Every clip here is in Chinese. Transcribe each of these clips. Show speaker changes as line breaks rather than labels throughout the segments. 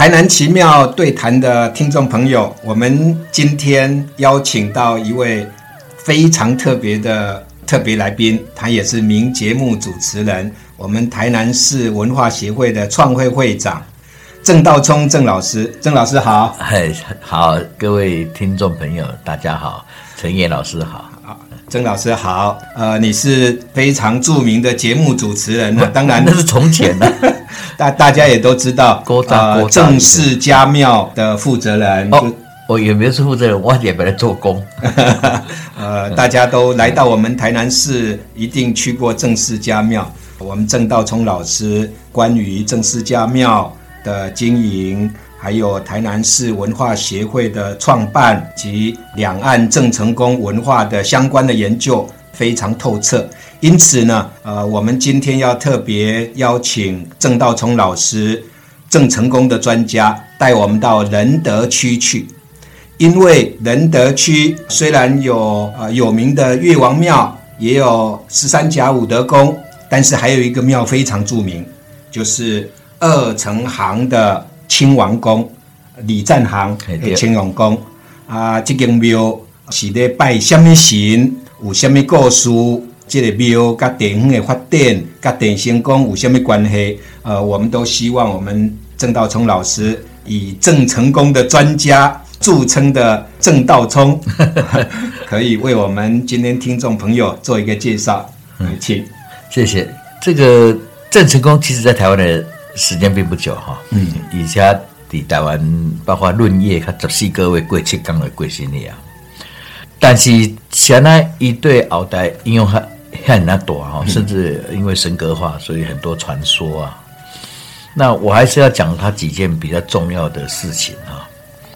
台南奇妙对谈的听众朋友，我们今天邀请到一位非常特别的特别来宾，他也是名节目主持人，我们台南市文化协会的创会会长郑道聪郑老师。郑老师好，
嗨，好，各位听众朋友，大家好，陈燕老师好。
曾老师好，呃，你是非常著名的节目主持人呢，当然
那是从前的，
大大家也都知道，
呃，
正式家庙的负责人，
哦，我也没有是负责人，我也本来做工，
呃，大家都来到我们台南市，一定去过正式家庙，我们郑道聪老师关于正式家庙的经营。还有台南市文化协会的创办及两岸郑成功文化的相关的研究非常透彻，因此呢，呃，我们今天要特别邀请郑道聪老师，郑成功的专家带我们到仁德区去，因为仁德区虽然有呃有名的岳王庙，也有十三甲武德宫，但是还有一个庙非常著名，就是二城行的。亲王宫，李占行的清王宫啊，这间庙是咧拜什么神？有什么故事？这个庙跟电影的发展、跟电星宫有什么关系？呃，我们都希望我们郑道聪老师以郑成功的专家著称的郑道聪，可以为我们今天听众朋友做一个介绍。请，
谢谢。这个郑成功，其实在台湾的。时间并不久哈，嗯，以前伫台湾包括论业，他十四个月过七天的过生日啊。但是现在一对后代应用很很难躲哈，甚至因为神格化，所以很多传说啊。那我还是要讲他几件比较重要的事情啊。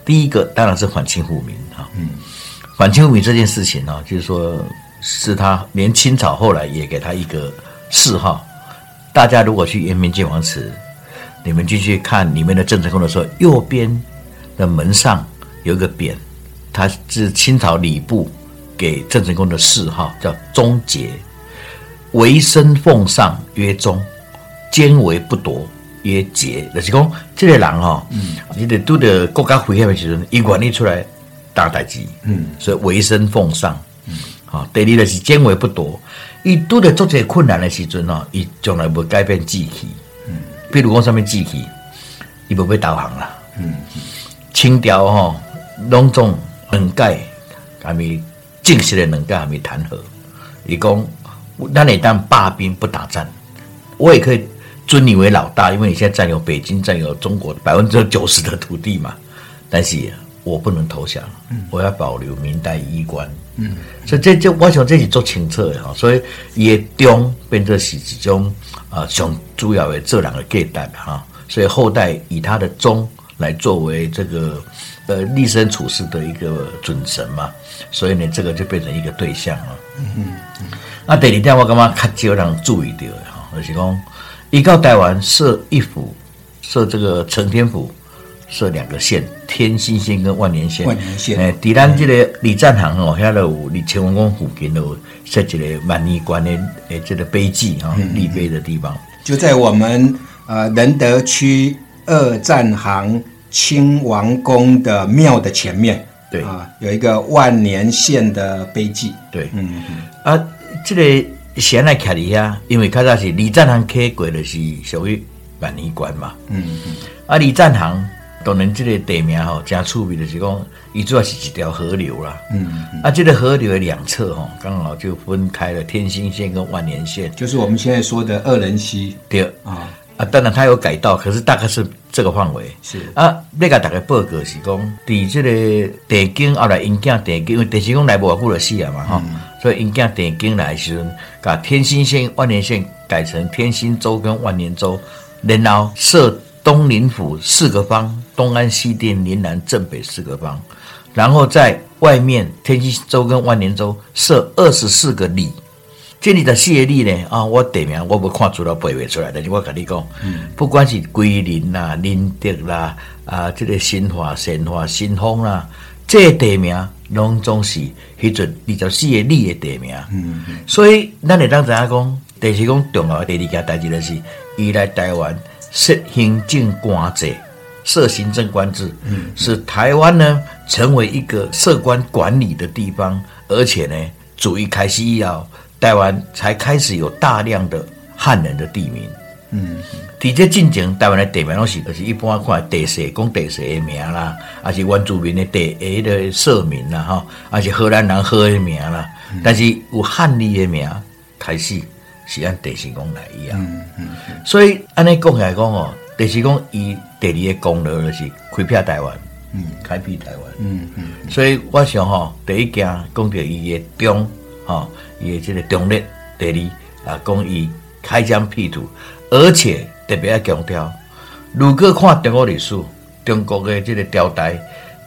第一个当然是反清复明哈，嗯，反清复明这件事情呢，就是说是他连清朝后来也给他一个谥号。大家如果去圆明建王祠。你们进去看里面的郑成功的时候，右边的门上有一个匾，它是清朝礼部给郑成功的谥号，叫忠节，为身奉上曰忠，坚为不夺曰节。就是讲这个人哈，嗯，你得都得国家危险的时候，一管理出来大代志，嗯，所以为身奉上，嗯，好，第二就是坚为不夺，伊都得做这困难的时阵哦，伊从来不改变志气。比如讲上面机器，伊无要导航啦。嗯，清朝吼，拢总两届还没正式的两届还没谈和。伊讲，咱会当罢兵不打仗，我也可以尊你为老大，因为你现在占有北京，占有中国百分之九十的土地嘛。但是我不能投降，我要保留明代衣冠。嗯，所以这这我想这是做清澈的哈，所以也中变成是一种。啊，上主要的这两个阶段哈，所以后代以他的忠来作为这个呃立身处世的一个准绳嘛，所以呢，这个就变成一个对象了。嗯嗯。那第二点我感觉较少人注意到的哈，就是讲，一到台湾设一府，设这个承天府，设两个县，天心县跟万年县。
万年县。
诶，伫咱这个李占行哦，遐有李乾隆宫附近有。设一个万年关的诶，这个碑记啊，立碑的地方，
就在我们呃仁德区二站行清王宫的庙的前面，
对啊，
有一个万年县的碑记，
对，嗯嗯啊，这个现在看一下，因为开始是李占行开过的是属于万年关嘛，嗯嗯，啊李占行。当然，这个地名吼，真出名的是讲，伊主要是一条河流啦。嗯，啊，这个河流的两侧吼，刚好就分开了天心线跟万年线，
就是我们现在说的二人溪。
对啊，啊，当然它有改道，可是大概是这个范围。
是
啊，那个大概报告是讲，伫这个地经后来因囝地经，因为地经讲来无偌久就死啊嘛，哈，所以因囝地经来时阵，把天心线、万年线改成天心州跟万年州，然后设。东林府四个方，东安西店林南正北四个方，然后在外面天津州跟万年州设二十四个里。这里的谢里呢啊，我地名我不看出来背会出来，但是我跟你讲，不管是桂林啦、林德啦啊，这个新华、新华、新丰啦，这地名拢总是迄阵二十四个里的地名。嗯嗯，所以咱会当知影讲，第四讲重要的第二件代志就是，伊来台湾。实行政官制，设行政官制，嗯，使台湾呢成为一个设官管理的地方，而且呢，主义开始以后，台湾才开始有大量的汉人的地名，嗯。伫这进前，台湾的地名拢是，就是一般看地势，讲地势的名啦，还是原住民的地下的社名啦，哈，还是荷兰人喝的名啦。但是有汉字的名开始是按地势公来一样。嗯嗯。所以按尼讲起来讲哦，地势公以第二个功劳就是开辟台湾，嗯，开辟台湾，嗯嗯。所以我想吼，第一件讲到伊的中，吼，伊的这个中立，第二啊，讲伊开疆辟土，而且。特别要强调，如果看中国历史，中国的这个朝代，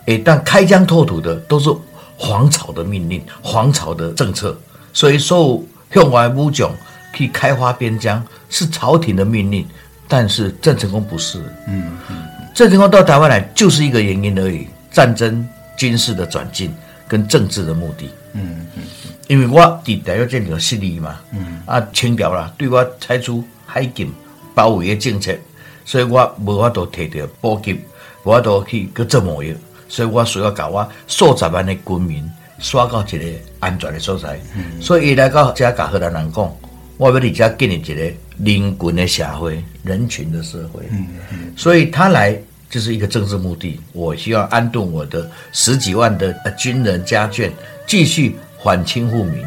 一旦开疆拓土的都是皇朝的命令、皇朝的政策，所以受向外武将去开发边疆是朝廷的命令，但是郑成功不是。嗯嗯，郑成功到台湾来就是一个原因而已，战争、军事的转进跟政治的目的。嗯嗯，因为我伫台湾建立势力嘛，嗯啊，清朝啦对我采取海禁。包围的政策，所以我无法度摕到补给，无法度去去做贸易，所以我需要甲我数十万的军民刷到一个安全的所在。所以伊来到遮甲荷兰人讲，我要伫遮建立一个人群的社会，人群的社会嗯。所以他来就是一个政治目的，我需要安顿我的十几万的军人家眷，继续反清复明。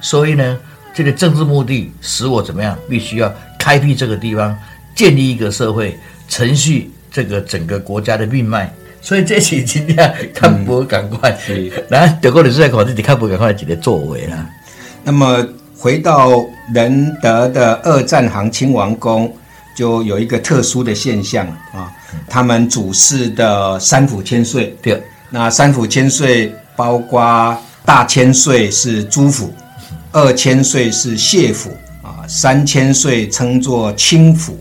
所以呢，这个政治目的使我怎么样，必须要。开辟这个地方，建立一个社会程序，这个整个国家的命脉，所以这是今天看不赶快，来德国的在考虑，你看不赶快几个作为啦。
那么回到仁德的二战行亲王宫，就有一个特殊的现象啊，他们主事的三府千岁，
对，
那三府千岁包括大千岁是朱府，二千岁是谢府啊。三千岁称作清府，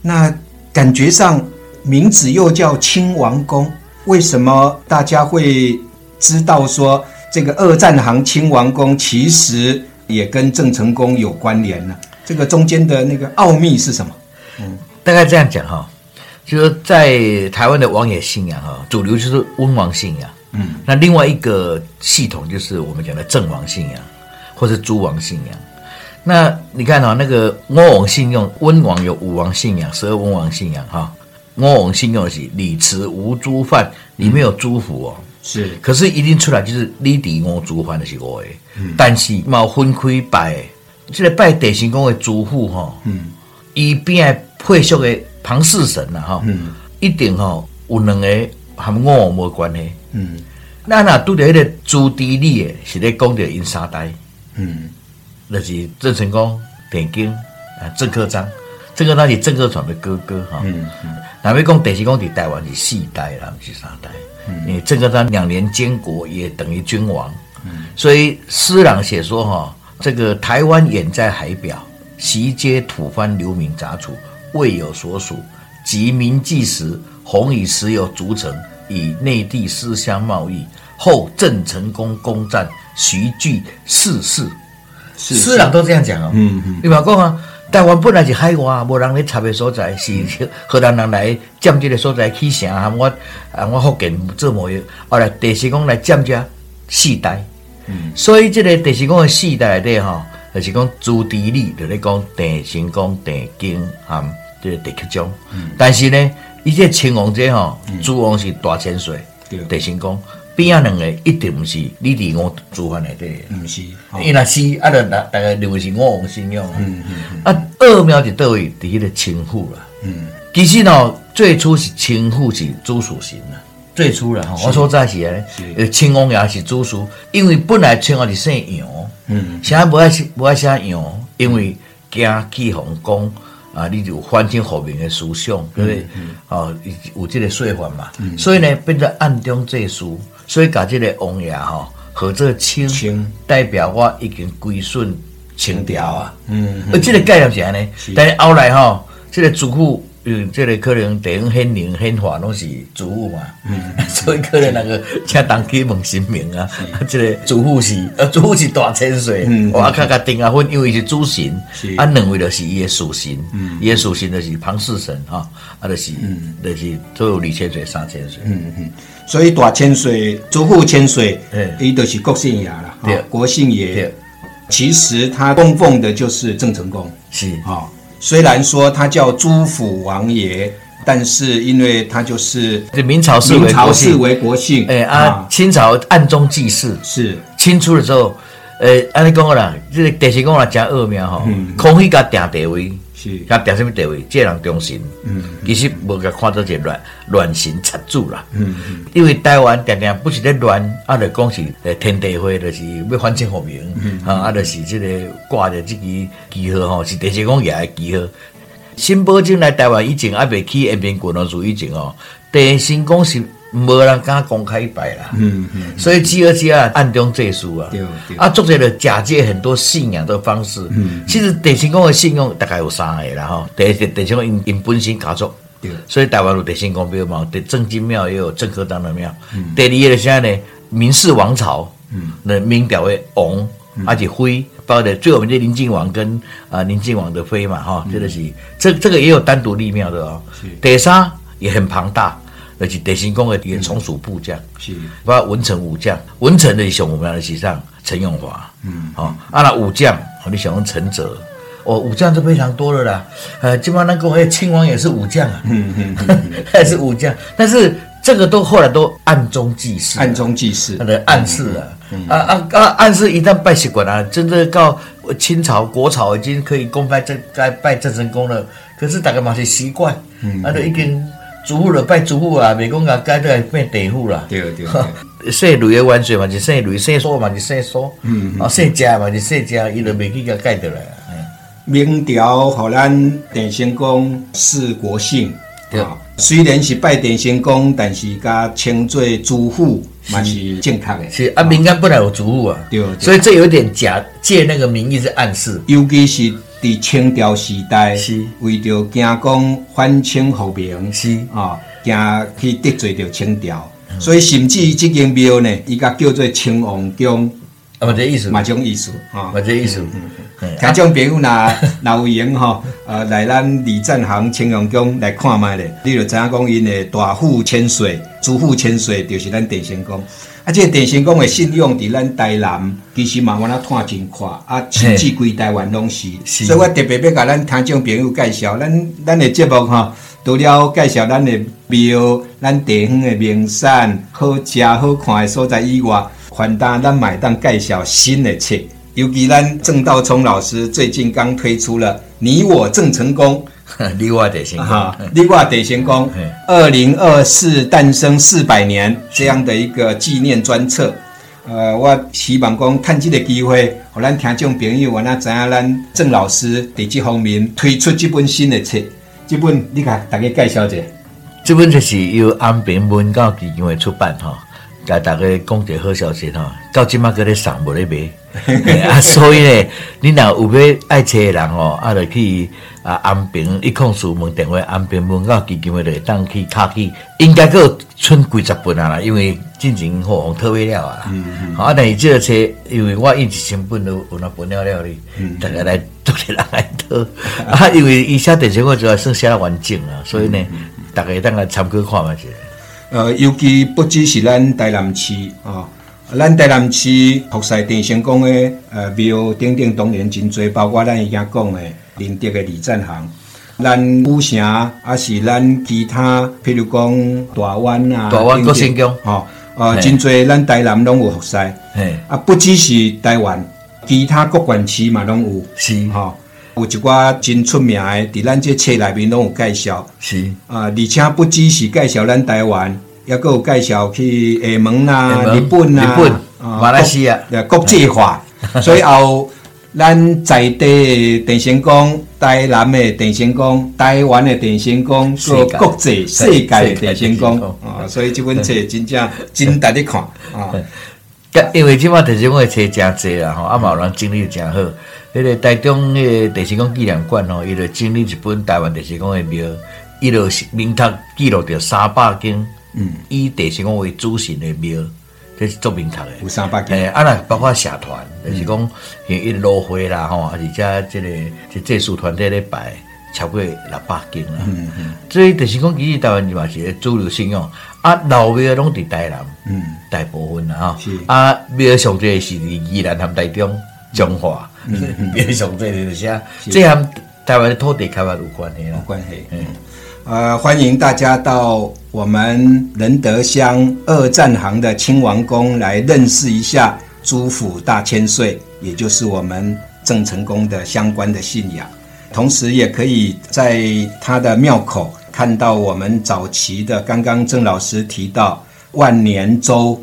那感觉上名字又叫清王宫，为什么大家会知道说这个二战行清王宫其实也跟郑成功有关联呢？这个中间的那个奥秘是什么？
嗯，大概这样讲哈，就是在台湾的王爷信仰哈，主流就是温王信仰，嗯，那另外一个系统就是我们讲的郑王信仰，或是诸王信仰。那你看啊，那个温王信用，温王有五王信仰，十二温王信仰哈。温王信用是李慈吴诸范，里面有诸府哦。
是，
可是一定出来就是李迪我诸范的是我的。嗯。但是冇分开拜，这个拜地神宫的主妇哈。嗯。伊边配属的庞氏神呐哈。嗯。一定哈有两个含我王无关系。嗯。那那拄着迄个朱棣李诶，是咧讲着因三代。嗯。那是郑成功、田京啊，郑克章，郑克章是郑克传的哥哥哈。嗯嗯。哪位讲典型讲在台湾是四代啦，不是三代。嗯。因为郑克章两年监国也等于君王。嗯。所以诗朗写说哈，这个台湾远在海表，席皆土蕃流民杂处，未有所属。及民计时，洪以石油筑城，以内地私相贸易。后郑成功攻占，徐据四世。诗朗都这样讲哦，嗯嗯，你话讲啊，台湾本来是海外，无人咧插的所在，是荷兰人来占这个所在起城，含我啊，我福建做贸易，后来第四公来占这四代，嗯，所以这个第四公的四代内底吼，就是讲朱棣李，就咧讲第四公、第经含这个第克宗，嗯，但是呢，伊这秦王者吼，朱王是大千岁，第四公。边啊两个一定毋是你伫我煮饭内底，
毋是，
因若是啊，就大大概认为是我王信用啊。二庙是倒位伫迄个清户啦。嗯，其实喏，最初是清户是朱属神啦。最初啦，我说在是咧，呃，清王爷是朱属，因为本来清王是姓杨。嗯，现在不爱写不爱写杨，因为惊起皇宫啊，你就翻清后面的思想，对不对？哦，有这个说法嘛。所以呢，变成暗中借书。所以甲即个王爷吼和这个清。代表我已经归顺清朝啊，嗯，而这个概念是安尼，但是后来哈，这个祖父因为这个可能地方显灵显化拢是主妇嘛，嗯 所以可能那个请当去问神明啊，这个主妇是。呃主妇是大千岁，嗯、我，看看丁啊婚，因为是主神
是，
啊，两位就是伊的属神，伊的属神就是庞氏神哈，啊，就是就是都有二千岁、三千岁，
所以大千岁、祖父千岁
嗯，
伊都是国姓爷啦，
对。
哈国姓爷
对。
其实他供奉的就是郑成功。
是。
啊。虽然说他叫朱府王爷，但是因为他就是
明朝视
明朝视为国姓，
哎啊，清朝暗中祭祀，
是。
清初的时候，呃，安尼讲个啦，这个地神公啊，真恶名吼，空虚甲定地位。
是
甲定什么地位？这个人忠心，
嗯
其实无甲看做一个乱乱神插主啦。
嗯
因为台湾定定不是咧乱，啊，就讲是诶天地会，就是要反清复明，
嗯
啊，啊，就是即个挂着即支旗号吼，是地神公爷的旗号。新宝镇来台湾以前，还未起延平滚龙族以前哦，地神公是无人敢公开摆啦。
嗯嗯，
所以基而家暗中借书啊。
对对，
啊，作者的假借很多信仰的方式。嗯，其实地神公的信仰大概有三个啦吼。第一个地神公因因本身家族。
对，
所以台湾有地神公庙嘛，对正经庙也有郑科当的庙。
嗯。
第二个是啥呢？明氏王朝，嗯，那明朝的王，而且妃，包括最有名的林靖王跟啊林靖王的妃嘛哈，这个是这这个也有单独立庙的哦。第三也很庞大，而且德行宫的也从属部将。
是。
包括文臣武将，文臣的像我们的史上陈永华，嗯，好、啊那武将，哦你想用陈泽，哦武将就非常多了啦，呃，基本上那个哎亲王也是武将啊，嗯嗯，还是武将，但是这个都后来都暗中祭祀，
暗中祭祀
他，的暗示啊，啊啊啊！暗示一旦拜习惯啊，真的到清朝国朝已经可以公拜正该拜郑成功了，可是大家嘛是习惯，嗯啊，就已经祖父了拜祖父啊，袂讲啊该都变地父啦。
对对对，
姓雷 的万岁嘛是姓雷，姓苏嘛是姓苏，嗯，啊姓家嘛是姓家，伊就袂去甲改得来
明朝互咱电神公是国姓，
对。
啊虽然是拜电神公，但是甲称作主父嘛是正确的。
是啊，民间本来有祖父啊，
对对。
所以这有点假借那个名义是暗示，
尤其是伫清朝时代，
是。
为着惊讲反清复明，
是。
啊，惊去得罪着清朝，所以甚至于即间庙呢，伊甲叫做清王宫，
啊嘛这意思，
嘛种意思啊
嘛。这意思，嗯
听众朋友若 若有闲吼，呃，来咱李赞行清王宫来看卖咧，你就知影讲因的大富千岁、主富千岁，就是咱电神宫。啊，这个电神宫的信用伫咱台南，其实嘛，我那看真快，啊，甚至规台湾拢是。所以我特别要甲咱听众朋友介绍，咱咱的节目吼，除了介绍咱的庙、咱地方的名产、好食好看的所在以外，还当咱买当介绍新的册。尤其咱郑道聪老师最近刚推出了《你我郑成功
你我得先》
哈，你我得先功。
嘿，
二零二四诞生四百年这样的一个纪念专册。呃，我希望讲趁这个机会，互咱听众朋友，我那知影咱郑老师在这方面推出这本新的册，这本你甲大家介绍一下。
这本就是由安平文教基金会出版吼，甲大家讲一个好消息吼，到即马搁咧送无咧卖。啊，所以呢，你若有要爱车的人吼，啊，就去啊安平一控书问电话，安平门教基金会就会当去卡去，应该有剩几十本啊啦，因为进前吼用特别了啊啦。好啊，但是这个车，因为我印一千本都有那分了了哩，大家来都个人来讨 啊，因为伊写电视我主要算写得完整啊，所以呢，大家当来参考看嘛是。
呃，尤其不只是咱台南市啊、咱台南市福赛电成功的呃庙顶顶当然真多，包括咱已经讲的林德的李赞行，咱古城啊是咱其他，譬如讲大湾啊，
大湾国姓宫
吼，呃，真多咱台南拢有福赛，
嘿，
啊，不只是台湾，其他各县市嘛拢有，
是。
吼、有一寡真出名的，伫咱这册内面拢有介绍。
是。
啊，而且不只是介绍咱台湾，也佫有介绍去厦门
啊、
日本啦、
日本
啊
马来西亚
国呃国际化，所以后咱在地的电神宫、台南的电神宫、台湾的电神宫，
世界
个国际世界的电神宫
世界的电神宫
啊，所以这本册真正真值得看啊。
甲 因为即马地神宫的册诚济啦吼，啊嘛有人整理诚好。迄个台中迄个地神宫纪念馆吼，伊就整理一本台湾地神宫的庙，伊就是明确记录着三百间，嗯，以地神公为主神的庙，这是做明确的。
有三百间。
诶，啊那包括社团，就是讲像一路会啦吼，而且即个即这数团体咧摆超过六百间啦。嗯嗯，所以就是讲，其实台湾嘛是主流信仰，啊老庙拢伫台南，嗯，大部分啦吼。
是，
啊庙上最是伫宜兰含台中、彰化，庙上最就是啥，这和台湾的土地开发有关系啦。
关系。嗯，呃，欢迎大家到我们仁德乡二站行的亲王宫来认识一下朱府大千岁，也就是我们郑成功的相关的信仰。同时，也可以在他的庙口看到我们早期的，刚刚郑老师提到万年粥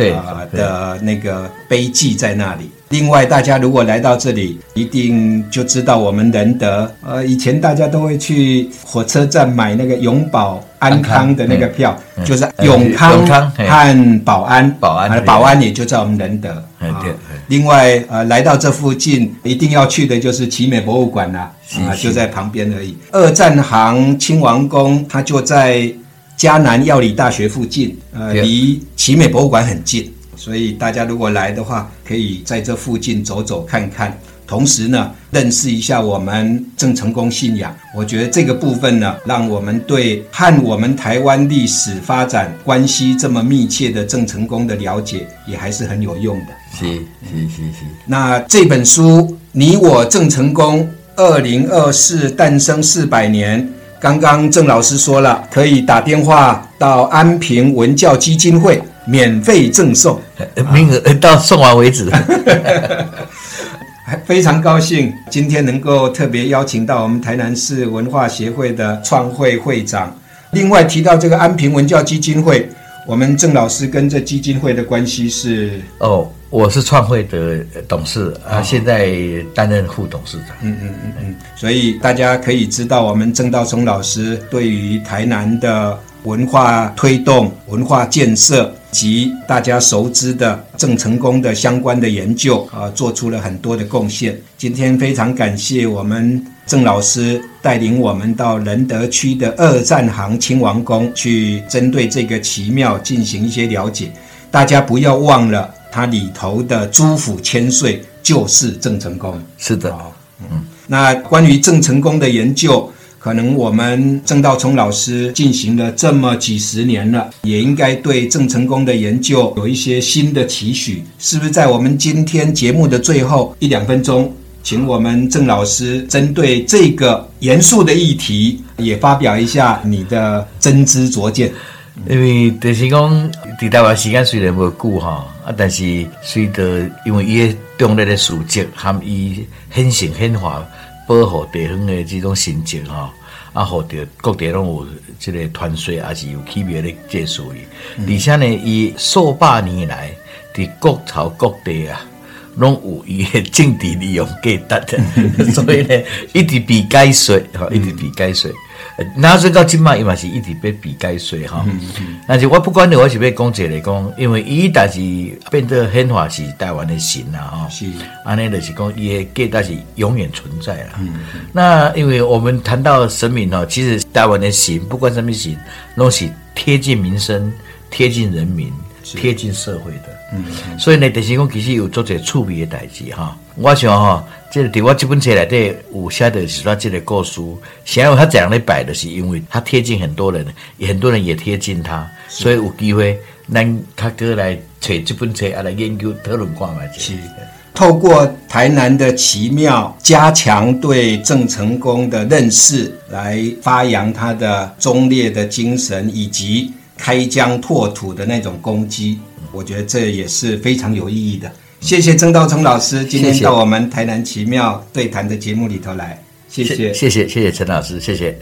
对
啊、的那个碑记在那里。另外，大家如果来到这里，一定就知道我们仁德。呃，以前大家都会去火车站买那个永保安康的那个票，
嗯
就是
嗯
永康和保安，
保安
保安也就在我们仁德。
对对
另外，呃，来到这附近一定要去的就是奇美博物馆啦、啊，
是
就在旁边而已。二战行亲王宫，它就在迦南药理大学附近，呃，离奇美博物馆很近，所以大家如果来的话，可以在这附近走走看看。同时呢，认识一下我们郑成功信仰，我觉得这个部分呢，让我们对和我们台湾历史发展关系这么密切的郑成功的了解，也还是很有用的。
是是是是，
那这本书《你我郑成功》，二零二四诞生四百年，刚刚郑老师说了，可以打电话到安平文教基金会免费赠送。
呃名额呃到送完为止。
非常高兴今天能够特别邀请到我们台南市文化协会的创会会长。另外提到这个安平文教基金会，我们郑老师跟这基金会的关系是，
哦，我是创会的董事啊，现在担任副董事长。
嗯嗯嗯嗯，所以大家可以知道我们郑道松老师对于台南的文化推动、文化建设及大家熟知的郑成功的相关的研究啊、做出了很多的贡献。今天非常感谢我们郑老师带领我们到仁德区的二战行亲王宫去针对这个奇妙进行一些了解。大家不要忘了，它里头的朱府千岁就是郑成功。
是的，
好，嗯，那关于郑成功的研究，可能我们郑道聪老师进行了这么几十年了，也应该对郑成功的研究有一些新的期许，是不是？在我们今天节目的最后一两分钟，请我们郑老师针对这个严肃的议题，也发表一下你的真知灼见。
因为就是讲，伫台湾时间虽然无久哈，啊，但是随着因为伊的中立的事迹，含伊显性显化保护地方的这种心情吼，啊，互着各地拢有这个团结，也是有区别的这属于，而且呢，伊数百年来伫各朝各地啊。拢有伊的政治利用价值，所以呢，一直被解说，吼，一直被解说。那所以到今嘛，伊嘛是一直被被解说哈。但是我不管你，我是要讲一个来讲，因为伊但是变得很化是台湾的神啦哈。
是
安尼就是讲，伊的价但是永远存在啦。那因为我们谈到神明哦，其实台湾的神，不管什么神，拢是贴近民生、贴近人民、贴近社会的。嗯，所以呢，就是讲其实有做些趣味的代志哈。我想哈，这个伫我这本册内底有写的是他这个故事，想要他这样来摆的是因为他贴近很多人，很多人也贴近他，所以有机会咱他哥来找这本册啊来研究讨论看嘛。
是透过台南的奇妙，加强对郑成功的认识，来发扬他的忠烈的精神，以及开疆拓土的那种攻击。我觉得这也是非常有意义的。谢谢曾道聪老师今天到我们台南奇妙对谈的节目里头来，谢谢
谢谢谢谢陈老师，谢谢。